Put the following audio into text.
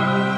Amen.